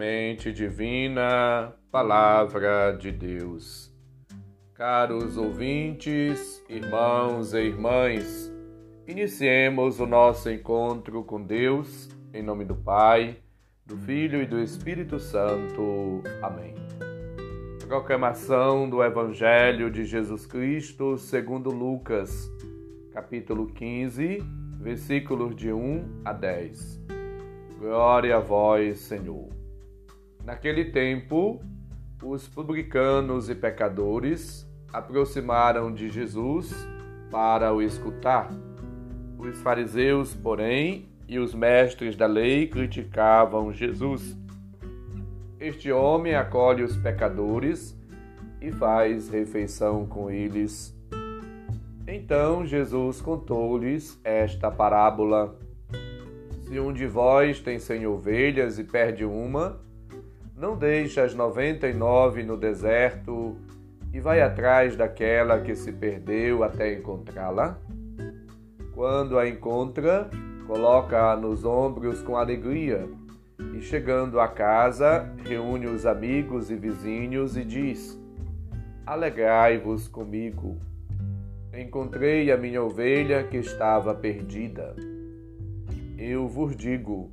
Semente Divina, Palavra de Deus. Caros ouvintes, irmãos e irmãs, iniciemos o nosso encontro com Deus, em nome do Pai, do Filho e do Espírito Santo. Amém. Proclamação do Evangelho de Jesus Cristo segundo Lucas, capítulo 15, versículos de 1 a 10. Glória a vós, Senhor. Naquele tempo, os publicanos e pecadores aproximaram de Jesus para o escutar. Os fariseus, porém, e os mestres da lei criticavam Jesus. Este homem acolhe os pecadores e faz refeição com eles. Então Jesus contou-lhes esta parábola se um de vós tem cem ovelhas e perde uma, não deixa as noventa e nove no deserto e vai atrás daquela que se perdeu até encontrá-la? Quando a encontra, coloca-a nos ombros com alegria e, chegando à casa, reúne os amigos e vizinhos e diz: Alegrai-vos comigo. Encontrei a minha ovelha que estava perdida eu vos digo: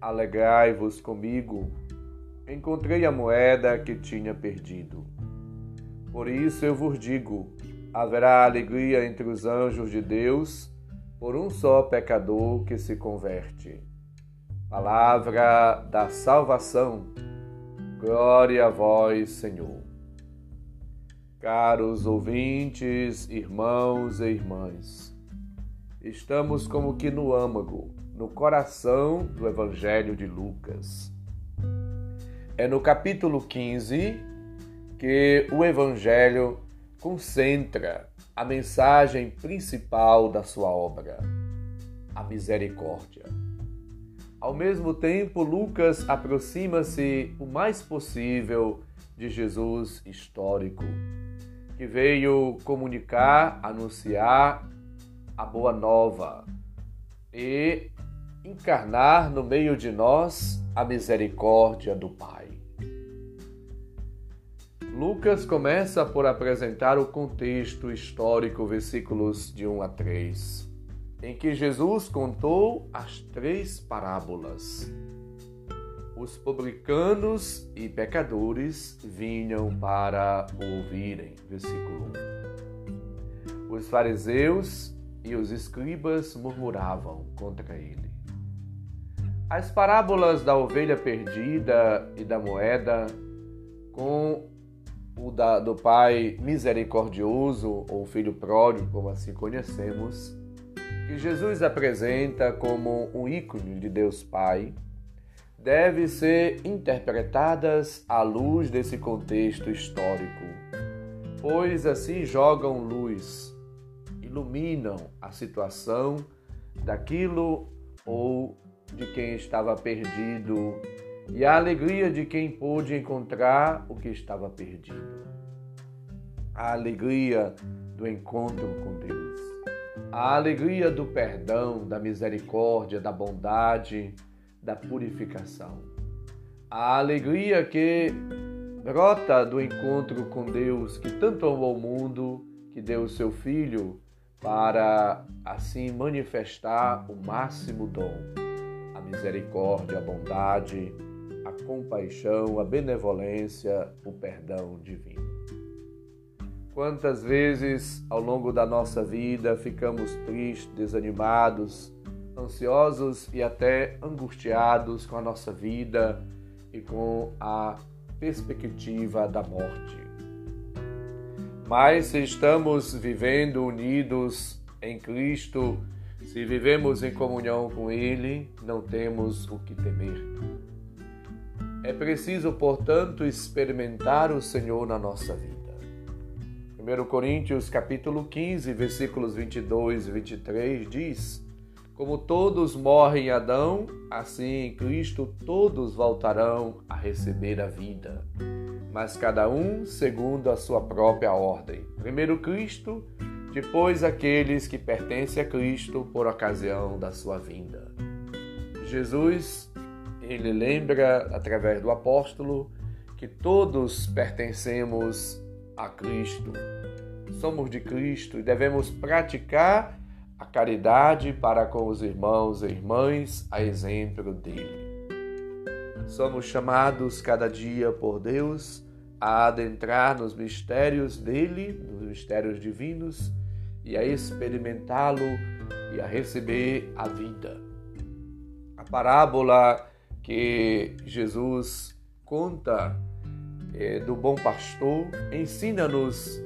Alegrai-vos comigo, encontrei a moeda que tinha perdido. Por isso eu vos digo: haverá alegria entre os anjos de Deus por um só pecador que se converte. Palavra da salvação. Glória a vós, Senhor. Caros ouvintes, irmãos e irmãs, estamos como que no âmago no coração do Evangelho de Lucas. É no capítulo 15 que o Evangelho concentra a mensagem principal da sua obra, a misericórdia. Ao mesmo tempo, Lucas aproxima-se o mais possível de Jesus histórico, que veio comunicar, anunciar a boa nova e encarnar no meio de nós a misericórdia do Pai. Lucas começa por apresentar o contexto histórico, versículos de 1 a 3, em que Jesus contou as três parábolas. Os publicanos e pecadores vinham para ouvirem. Versículo 1. Os fariseus e os escribas murmuravam contra ele. As parábolas da ovelha perdida e da moeda, com o da, do pai misericordioso, ou filho pródigo, como assim conhecemos, que Jesus apresenta como um ícone de Deus Pai, deve ser interpretadas à luz desse contexto histórico, pois assim jogam luz, iluminam a situação daquilo ou de quem estava perdido e a alegria de quem pôde encontrar o que estava perdido. A alegria do encontro com Deus. A alegria do perdão, da misericórdia, da bondade, da purificação. A alegria que brota do encontro com Deus, que tanto amou o mundo, que deu o seu Filho para assim manifestar o máximo dom misericórdia, a bondade, a compaixão, a benevolência, o perdão divino. Quantas vezes ao longo da nossa vida ficamos tristes, desanimados, ansiosos e até angustiados com a nossa vida e com a perspectiva da morte. Mas se estamos vivendo unidos em Cristo, se vivemos em comunhão com Ele, não temos o que temer. É preciso, portanto, experimentar o Senhor na nossa vida. 1 Coríntios capítulo 15, versículos 22 e 23 diz: Como todos morrem em Adão, assim em Cristo todos voltarão a receber a vida, mas cada um segundo a sua própria ordem. Primeiro Cristo, depois aqueles que pertencem a Cristo por ocasião da sua vinda. Jesus ele lembra, através do apóstolo, que todos pertencemos a Cristo. Somos de Cristo e devemos praticar a caridade para com os irmãos e irmãs, a exemplo dele. Somos chamados cada dia por Deus a adentrar nos mistérios dele, nos mistérios divinos, e a experimentá-lo e a receber a vida. A parábola que Jesus conta é, do bom pastor ensina-nos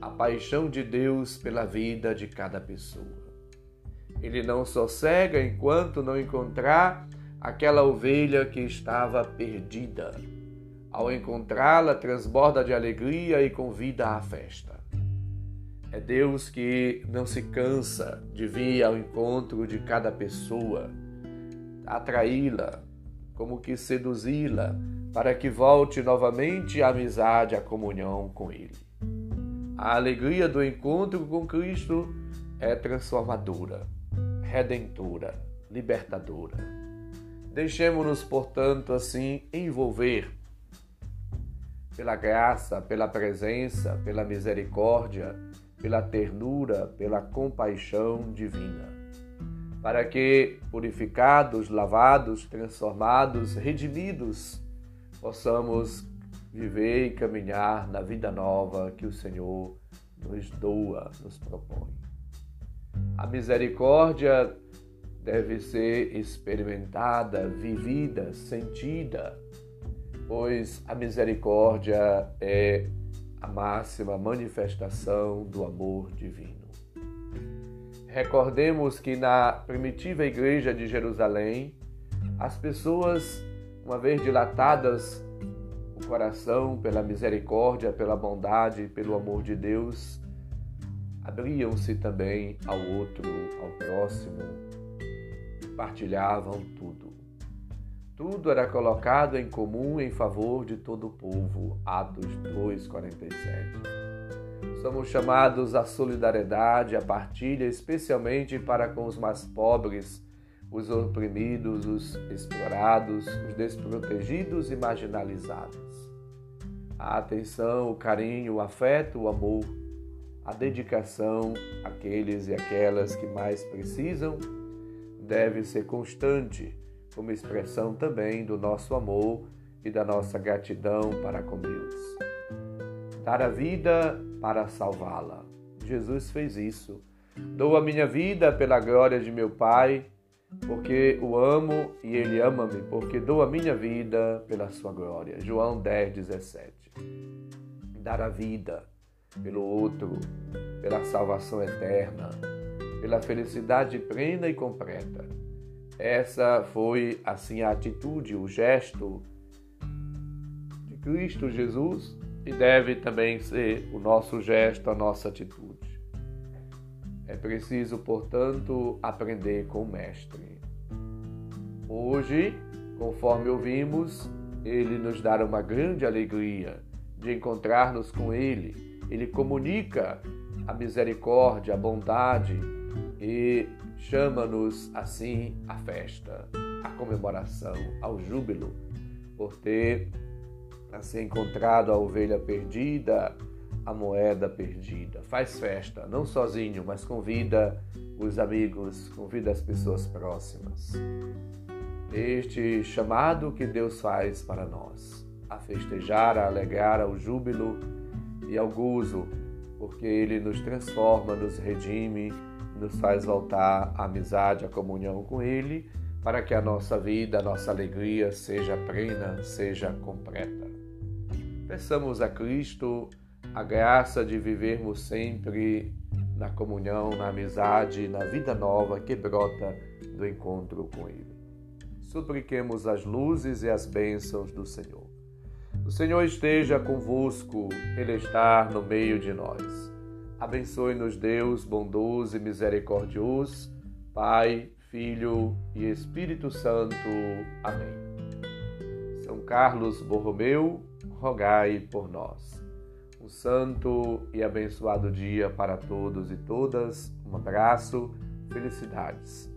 a paixão de Deus pela vida de cada pessoa. Ele não sossega enquanto não encontrar aquela ovelha que estava perdida. Ao encontrá-la, transborda de alegria e convida à festa. É Deus que não se cansa de vir ao encontro de cada pessoa, atraí-la, como que seduzi-la para que volte novamente à amizade, à comunhão com Ele. A alegria do encontro com Cristo é transformadora, redentora, libertadora. Deixemos-nos, portanto, assim envolver pela graça, pela presença, pela misericórdia, pela ternura, pela compaixão divina para que, purificados, lavados, transformados, redimidos, possamos viver e caminhar na vida nova que o Senhor nos doa, nos propõe. A misericórdia deve ser experimentada, vivida, sentida, pois a misericórdia é a máxima manifestação do amor divino. Recordemos que na primitiva igreja de Jerusalém, as pessoas, uma vez dilatadas o coração pela misericórdia, pela bondade, pelo amor de Deus, abriam-se também ao outro, ao próximo, partilhavam tudo. Tudo era colocado em comum em favor de todo o povo. Atos 2:47. Somos chamados à solidariedade, à partilha, especialmente para com os mais pobres, os oprimidos, os explorados, os desprotegidos e marginalizados. A atenção, o carinho, o afeto, o amor, a dedicação àqueles e aquelas que mais precisam deve ser constante, como expressão também do nosso amor e da nossa gratidão para com Deus. Dar a vida para salvá-la. Jesus fez isso. Dou a minha vida pela glória de meu Pai, porque o amo e ele ama-me, porque dou a minha vida pela sua glória. João 10, 17. Dar a vida pelo outro, pela salvação eterna, pela felicidade plena e completa. Essa foi assim a atitude, o gesto de Cristo Jesus e deve também ser o nosso gesto, a nossa atitude. É preciso, portanto, aprender com o Mestre. Hoje, conforme ouvimos, ele nos dá uma grande alegria de encontrar-nos com Ele. Ele comunica a misericórdia, a bondade e chama-nos assim à festa, à comemoração, ao júbilo, por ter a ser encontrado a ovelha perdida, a moeda perdida. Faz festa, não sozinho, mas convida os amigos, convida as pessoas próximas. Este chamado que Deus faz para nós, a festejar, a alegrar, ao júbilo e ao gozo, porque Ele nos transforma, nos redime, nos faz voltar à amizade, à comunhão com Ele, para que a nossa vida, a nossa alegria seja plena, seja completa. Peçamos a Cristo a graça de vivermos sempre na comunhão, na amizade, na vida nova que brota do encontro com Ele. supliquemos as luzes e as bênçãos do Senhor. O Senhor esteja convosco, Ele está no meio de nós. Abençoe-nos, Deus bondoso e misericordioso, Pai, Filho e Espírito Santo. Amém. São Carlos Borromeu, rogai por nós. Um santo e abençoado dia para todos e todas. Um abraço, felicidades.